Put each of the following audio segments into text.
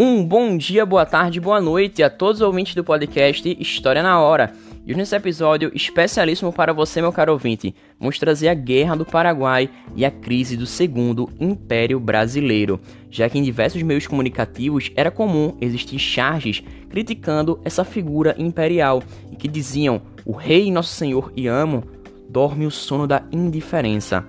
Um bom dia, boa tarde, boa noite a todos os ouvintes do podcast História na Hora. E nesse episódio especialíssimo para você, meu caro ouvinte, vamos trazer a Guerra do Paraguai e a crise do Segundo Império Brasileiro, já que em diversos meios comunicativos era comum existir charges criticando essa figura imperial e que diziam: "O rei, nosso senhor e amo, dorme o sono da indiferença".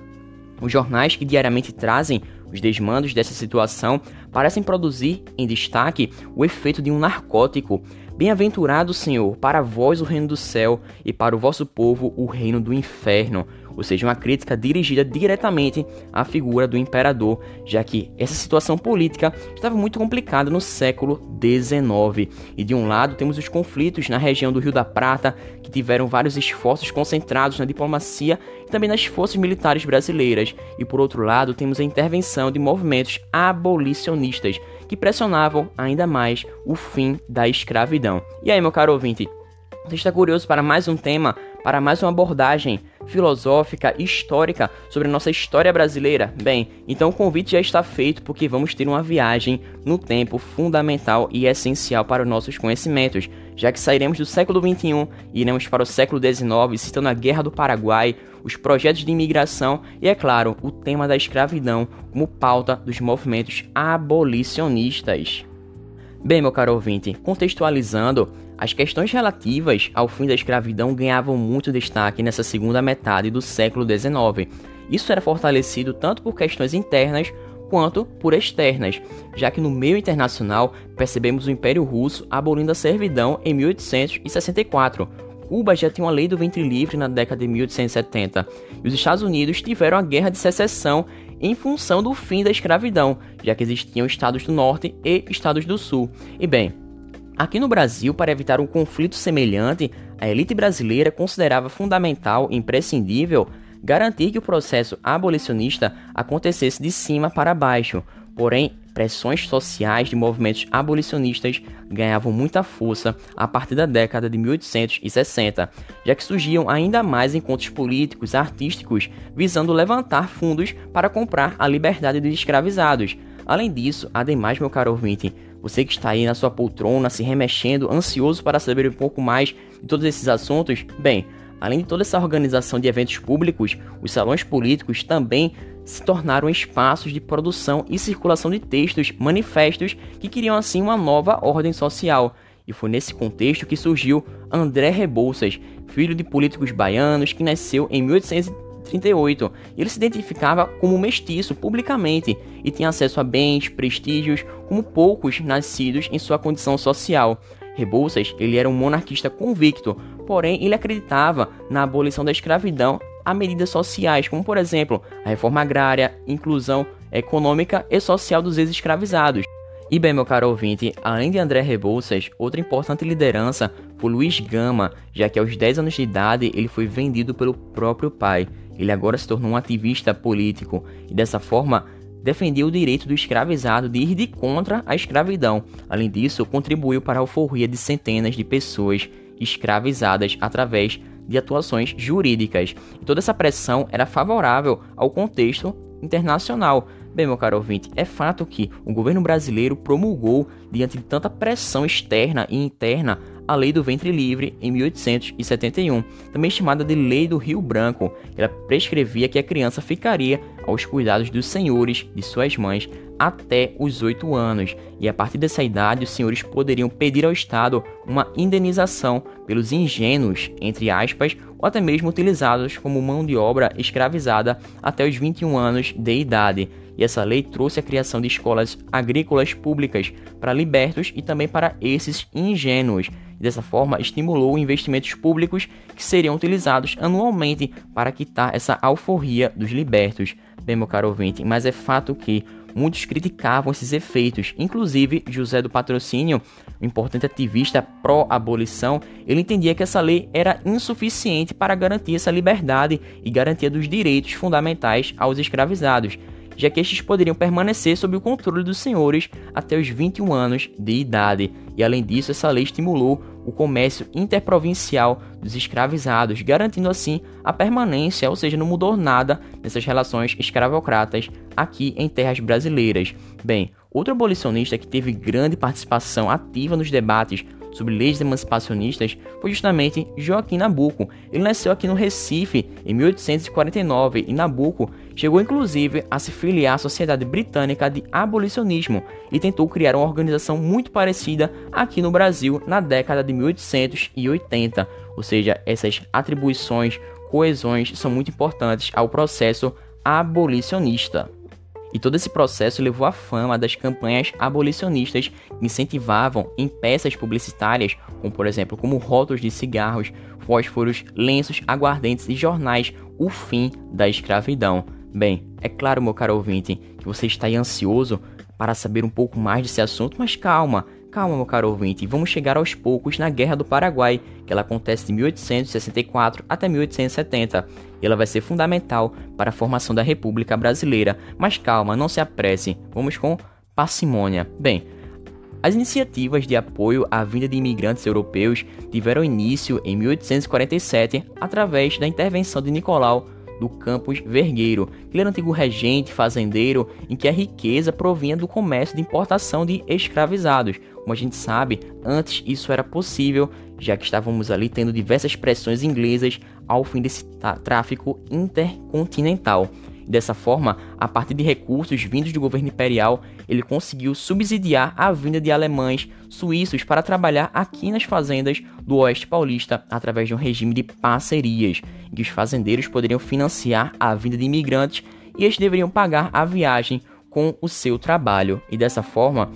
Os jornais que diariamente trazem os desmandos dessa situação parecem produzir, em destaque, o efeito de um narcótico. Bem-aventurado, Senhor, para vós o reino do céu e para o vosso povo o reino do inferno ou seja, uma crítica dirigida diretamente à figura do imperador, já que essa situação política estava muito complicada no século XIX. E de um lado temos os conflitos na região do Rio da Prata, que tiveram vários esforços concentrados na diplomacia e também nas forças militares brasileiras, e por outro lado temos a intervenção de movimentos abolicionistas que pressionavam ainda mais o fim da escravidão. E aí, meu caro ouvinte, você está curioso para mais um tema, para mais uma abordagem filosófica histórica sobre nossa história brasileira? Bem, então o convite já está feito porque vamos ter uma viagem no tempo fundamental e essencial para os nossos conhecimentos, já que sairemos do século XXI e iremos para o século XIX, citando a Guerra do Paraguai, os projetos de imigração e, é claro, o tema da escravidão como pauta dos movimentos abolicionistas. Bem, meu caro ouvinte, contextualizando, as questões relativas ao fim da escravidão ganhavam muito destaque nessa segunda metade do século XIX. Isso era fortalecido tanto por questões internas quanto por externas, já que no meio internacional percebemos o Império Russo abolindo a servidão em 1864. Cuba já tinha uma lei do ventre livre na década de 1870 e os Estados Unidos tiveram a Guerra de Secessão em função do fim da escravidão, já que existiam estados do norte e estados do sul. E bem, Aqui no Brasil, para evitar um conflito semelhante, a elite brasileira considerava fundamental imprescindível garantir que o processo abolicionista acontecesse de cima para baixo. Porém, pressões sociais de movimentos abolicionistas ganhavam muita força a partir da década de 1860, já que surgiam ainda mais encontros políticos, artísticos, visando levantar fundos para comprar a liberdade dos escravizados. Além disso, ademais, meu caro ouvinte, você que está aí na sua poltrona, se remexendo, ansioso para saber um pouco mais de todos esses assuntos, bem, além de toda essa organização de eventos públicos, os salões políticos também se tornaram espaços de produção e circulação de textos, manifestos que queriam assim uma nova ordem social. E foi nesse contexto que surgiu André Rebouças, filho de políticos baianos que nasceu em 1830 38. Ele se identificava como mestiço publicamente e tinha acesso a bens, prestígios, como poucos nascidos em sua condição social. Rebouças, ele era um monarquista convicto, porém ele acreditava na abolição da escravidão a medidas sociais, como por exemplo a reforma agrária, inclusão econômica e social dos ex-escravizados. E bem, meu caro ouvinte, além de André Rebouças, outra importante liderança foi Luiz Gama, já que aos 10 anos de idade ele foi vendido pelo próprio pai. Ele agora se tornou um ativista político e dessa forma defendia o direito do escravizado de ir de contra a escravidão. Além disso, contribuiu para a alforria de centenas de pessoas escravizadas através de atuações jurídicas. E toda essa pressão era favorável ao contexto internacional. Bem, meu caro ouvinte, é fato que o governo brasileiro promulgou, diante de tanta pressão externa e interna, a Lei do Ventre Livre em 1871, também chamada de Lei do Rio Branco. Ela prescrevia que a criança ficaria aos cuidados dos senhores de suas mães até os 8 anos, e a partir dessa idade os senhores poderiam pedir ao Estado uma indenização pelos ingênuos, entre aspas, ou até mesmo utilizados como mão de obra escravizada até os 21 anos de idade. E essa lei trouxe a criação de escolas agrícolas públicas para libertos e também para esses ingênuos dessa forma estimulou investimentos públicos que seriam utilizados anualmente para quitar essa alforria dos libertos. Bem, meu caro ouvinte, mas é fato que muitos criticavam esses efeitos, inclusive José do Patrocínio, um importante ativista pró-abolição, ele entendia que essa lei era insuficiente para garantir essa liberdade e garantia dos direitos fundamentais aos escravizados já que estes poderiam permanecer sob o controle dos senhores até os 21 anos de idade. E além disso, essa lei estimulou o comércio interprovincial dos escravizados, garantindo assim a permanência, ou seja, não mudou nada nessas relações escravocratas aqui em terras brasileiras. Bem, Outro abolicionista que teve grande participação ativa nos debates sobre leis emancipacionistas foi justamente Joaquim Nabuco. Ele nasceu aqui no Recife em 1849 e Nabuco chegou inclusive a se filiar à Sociedade Britânica de Abolicionismo e tentou criar uma organização muito parecida aqui no Brasil na década de 1880. Ou seja, essas atribuições, coesões são muito importantes ao processo abolicionista. E todo esse processo levou à fama das campanhas abolicionistas que incentivavam em peças publicitárias, como por exemplo, como rótulos de cigarros, fósforos, lenços, aguardentes e jornais, o fim da escravidão. Bem, é claro, meu caro ouvinte, que você está aí ansioso para saber um pouco mais desse assunto, mas calma, Calma, meu caro ouvinte, vamos chegar aos poucos na Guerra do Paraguai, que ela acontece de 1864 até 1870, e ela vai ser fundamental para a formação da República Brasileira. Mas calma, não se apresse, vamos com parcimônia. Bem, as iniciativas de apoio à vinda de imigrantes europeus tiveram início em 1847 através da intervenção de Nicolau do Campos Vergueiro. Ele era um antigo regente fazendeiro em que a riqueza provinha do comércio de importação de escravizados. Como a gente sabe, antes isso era possível, já que estávamos ali tendo diversas pressões inglesas ao fim desse tráfico intercontinental. Dessa forma, a partir de recursos vindos do governo imperial, ele conseguiu subsidiar a vinda de alemães suíços para trabalhar aqui nas fazendas do Oeste Paulista através de um regime de parcerias, em que os fazendeiros poderiam financiar a vinda de imigrantes e eles deveriam pagar a viagem com o seu trabalho. E dessa forma,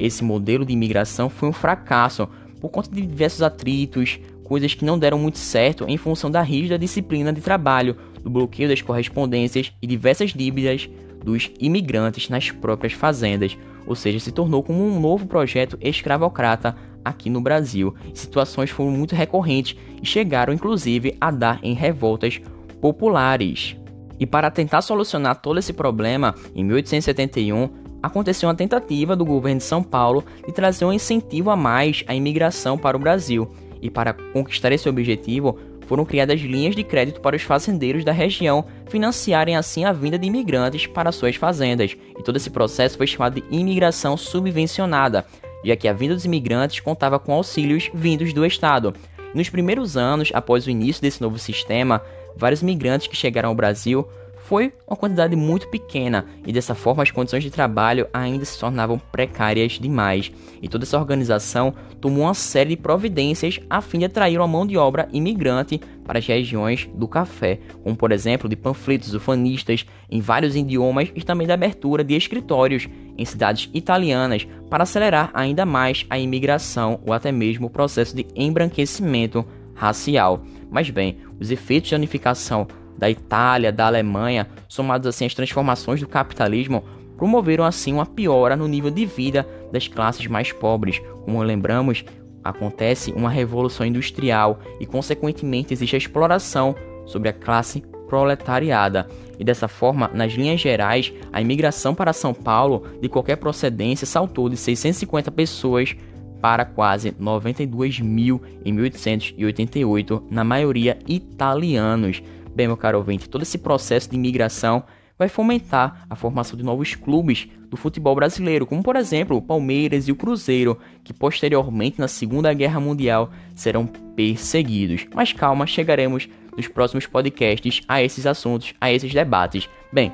esse modelo de imigração foi um fracasso por conta de diversos atritos, coisas que não deram muito certo em função da rígida disciplina de trabalho do bloqueio das correspondências e diversas dívidas dos imigrantes nas próprias fazendas, ou seja, se tornou como um novo projeto escravocrata aqui no Brasil. Situações foram muito recorrentes e chegaram inclusive a dar em revoltas populares. E para tentar solucionar todo esse problema, em 1871 aconteceu uma tentativa do governo de São Paulo de trazer um incentivo a mais à imigração para o Brasil. E para conquistar esse objetivo, foram criadas linhas de crédito para os fazendeiros da região financiarem assim a vinda de imigrantes para suas fazendas, e todo esse processo foi chamado de imigração subvencionada, já que a vinda dos imigrantes contava com auxílios vindos do Estado. nos primeiros anos, após o início desse novo sistema, vários imigrantes que chegaram ao Brasil foi uma quantidade muito pequena e dessa forma as condições de trabalho ainda se tornavam precárias demais. E toda essa organização tomou uma série de providências a fim de atrair uma mão de obra imigrante para as regiões do café, como por exemplo de panfletos ufanistas em vários idiomas e também da abertura de escritórios em cidades italianas para acelerar ainda mais a imigração ou até mesmo o processo de embranquecimento racial. Mas bem, os efeitos de unificação da Itália, da Alemanha, somados assim às transformações do capitalismo, promoveram assim uma piora no nível de vida das classes mais pobres. Como lembramos, acontece uma revolução industrial e consequentemente existe a exploração sobre a classe proletariada. E dessa forma, nas linhas gerais, a imigração para São Paulo de qualquer procedência saltou de 650 pessoas para quase 92 mil em 1888, na maioria italianos. Bem, meu caro ouvinte, todo esse processo de imigração vai fomentar a formação de novos clubes do futebol brasileiro, como por exemplo o Palmeiras e o Cruzeiro, que posteriormente na Segunda Guerra Mundial serão perseguidos. Mas calma, chegaremos nos próximos podcasts a esses assuntos, a esses debates. Bem,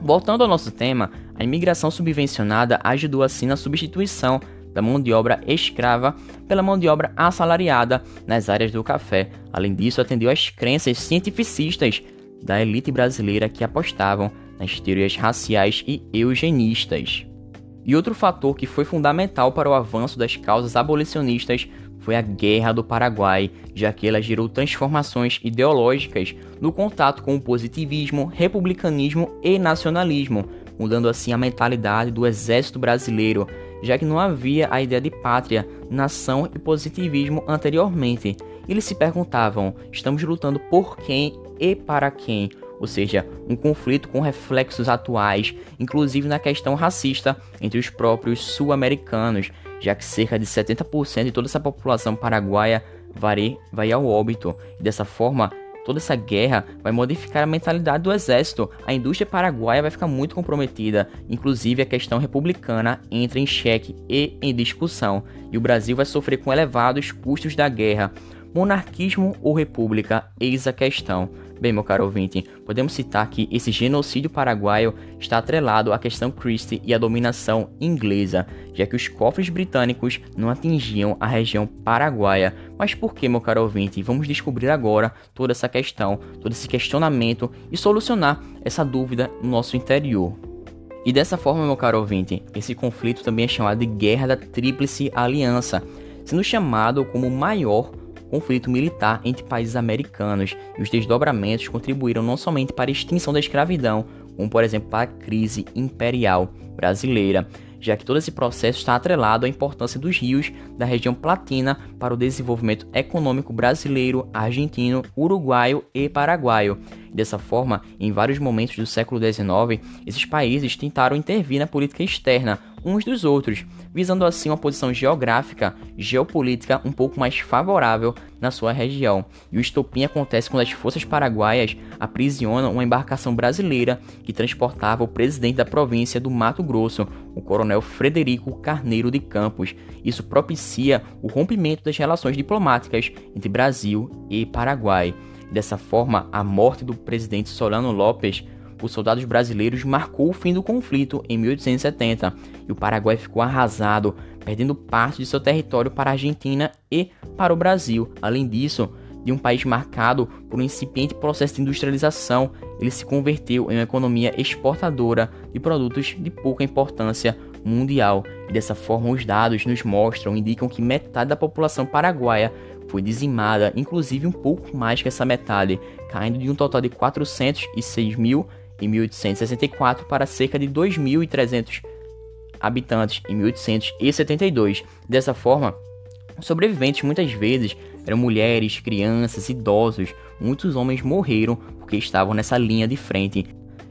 voltando ao nosso tema, a imigração subvencionada ajudou assim na substituição da mão de obra escrava pela mão de obra assalariada nas áreas do café. Além disso, atendeu às crenças cientificistas da elite brasileira que apostavam nas teorias raciais e eugenistas. E outro fator que foi fundamental para o avanço das causas abolicionistas foi a Guerra do Paraguai, já que ela gerou transformações ideológicas no contato com o positivismo, republicanismo e nacionalismo, mudando assim a mentalidade do exército brasileiro, já que não havia a ideia de pátria, nação e positivismo anteriormente. Eles se perguntavam: estamos lutando por quem e para quem? Ou seja, um conflito com reflexos atuais, inclusive na questão racista entre os próprios sul-americanos, já que cerca de 70% de toda essa população paraguaia vai, ao óbito. E dessa forma, toda essa guerra vai modificar a mentalidade do exército. A indústria paraguaia vai ficar muito comprometida, inclusive a questão republicana entra em xeque e em discussão, e o Brasil vai sofrer com elevados custos da guerra. Monarquismo ou república? Eis a questão. Bem, meu caro ouvinte, podemos citar que esse genocídio paraguaio está atrelado à questão Christie e à dominação inglesa, já que os cofres britânicos não atingiam a região paraguaia. Mas por que, meu caro ouvinte? Vamos descobrir agora toda essa questão, todo esse questionamento e solucionar essa dúvida no nosso interior. E dessa forma, meu caro ouvinte, esse conflito também é chamado de Guerra da Tríplice Aliança, sendo chamado como o maior militar entre países americanos e os desdobramentos contribuíram não somente para a extinção da escravidão, como por exemplo para a crise imperial brasileira, já que todo esse processo está atrelado à importância dos rios da região platina para o desenvolvimento econômico brasileiro, argentino, uruguaio e paraguaio. Dessa forma, em vários momentos do século XIX, esses países tentaram intervir na política externa uns dos outros, visando assim uma posição geográfica, geopolítica um pouco mais favorável na sua região. E o estopim acontece quando as forças paraguaias aprisionam uma embarcação brasileira que transportava o presidente da província do Mato Grosso, o coronel Frederico Carneiro de Campos. Isso propicia o rompimento das relações diplomáticas entre Brasil e Paraguai. Dessa forma, a morte do presidente Solano Lopes os soldados brasileiros marcou o fim do conflito em 1870 e o Paraguai ficou arrasado, perdendo parte de seu território para a Argentina e para o Brasil. Além disso, de um país marcado por um incipiente processo de industrialização, ele se converteu em uma economia exportadora de produtos de pouca importância mundial. E dessa forma, os dados nos mostram, indicam que metade da população paraguaia foi dizimada, inclusive um pouco mais que essa metade, caindo de um total de 406 mil em 1864 para cerca de 2.300 habitantes em 1872. Dessa forma, os sobreviventes muitas vezes eram mulheres, crianças, idosos. Muitos homens morreram porque estavam nessa linha de frente.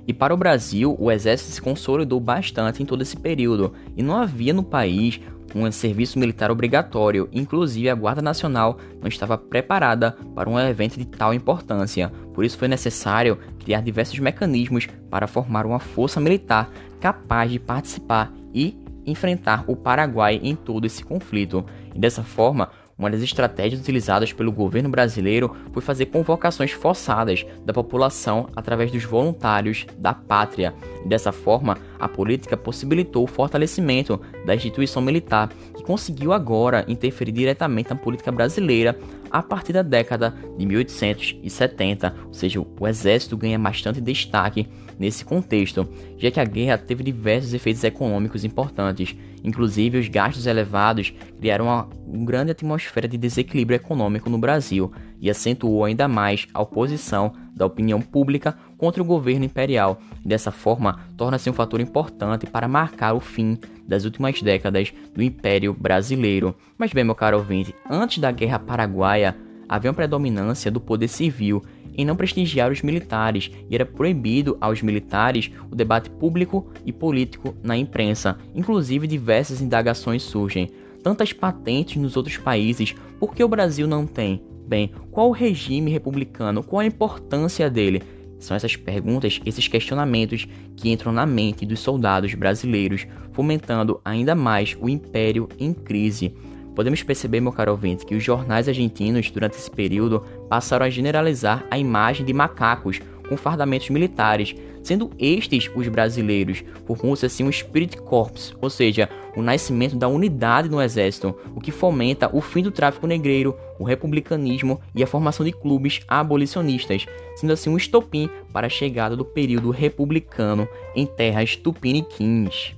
E para o Brasil, o exército se consolidou bastante em todo esse período, e não havia no país um serviço militar obrigatório, inclusive a Guarda Nacional não estava preparada para um evento de tal importância. Por isso foi necessário criar diversos mecanismos para formar uma força militar capaz de participar e enfrentar o Paraguai em todo esse conflito. E dessa forma, uma das estratégias utilizadas pelo governo brasileiro foi fazer convocações forçadas da população através dos voluntários da pátria. Dessa forma, a política possibilitou o fortalecimento da instituição militar, que conseguiu agora interferir diretamente na política brasileira a partir da década de 1870, ou seja, o exército ganha bastante destaque nesse contexto, já que a guerra teve diversos efeitos econômicos importantes, inclusive os gastos elevados criaram uma, grande atmosfera de desequilíbrio econômico no Brasil e acentuou ainda mais a oposição da opinião pública contra o governo imperial. Dessa forma, torna-se um fator importante para marcar o fim das últimas décadas do Império Brasileiro. Mas bem, meu caro ouvinte, antes da Guerra Paraguaia, havia uma predominância do poder civil em não prestigiar os militares e era proibido aos militares o debate público e político na imprensa. Inclusive, diversas indagações surgem. Tantas patentes nos outros países, por que o Brasil não tem? Bem, qual o regime republicano? Qual a importância dele? São essas perguntas, esses questionamentos que entram na mente dos soldados brasileiros, fomentando ainda mais o império em crise. Podemos perceber, meu caro ouvinte, que os jornais argentinos, durante esse período, passaram a generalizar a imagem de macacos com fardamentos militares, sendo estes os brasileiros, formou-se assim um Spirit Corps, ou seja, o nascimento da unidade no exército, o que fomenta o fim do tráfico negreiro, o republicanismo e a formação de clubes abolicionistas, sendo assim um estopim para a chegada do período republicano em terras tupiniquins.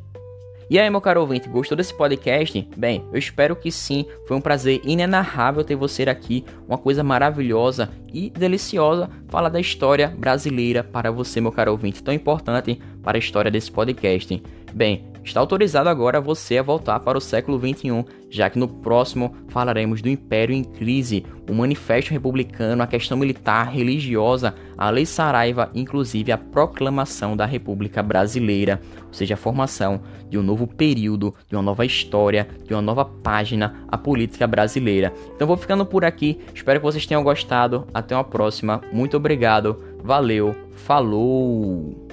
E aí, meu caro ouvinte, gostou desse podcast? Bem, eu espero que sim. Foi um prazer inenarrável ter você aqui. Uma coisa maravilhosa e deliciosa falar da história brasileira para você, meu caro ouvinte, tão importante para a história desse podcast. Bem, está autorizado agora você a voltar para o século 21, já que no próximo falaremos do Império em Crise, o Manifesto Republicano, a questão militar, religiosa, a Lei Saraiva, inclusive a proclamação da República Brasileira, ou seja, a formação de um novo período, de uma nova história, de uma nova página, a política brasileira. Então vou ficando por aqui, espero que vocês tenham gostado. Até uma próxima, muito obrigado, valeu, falou!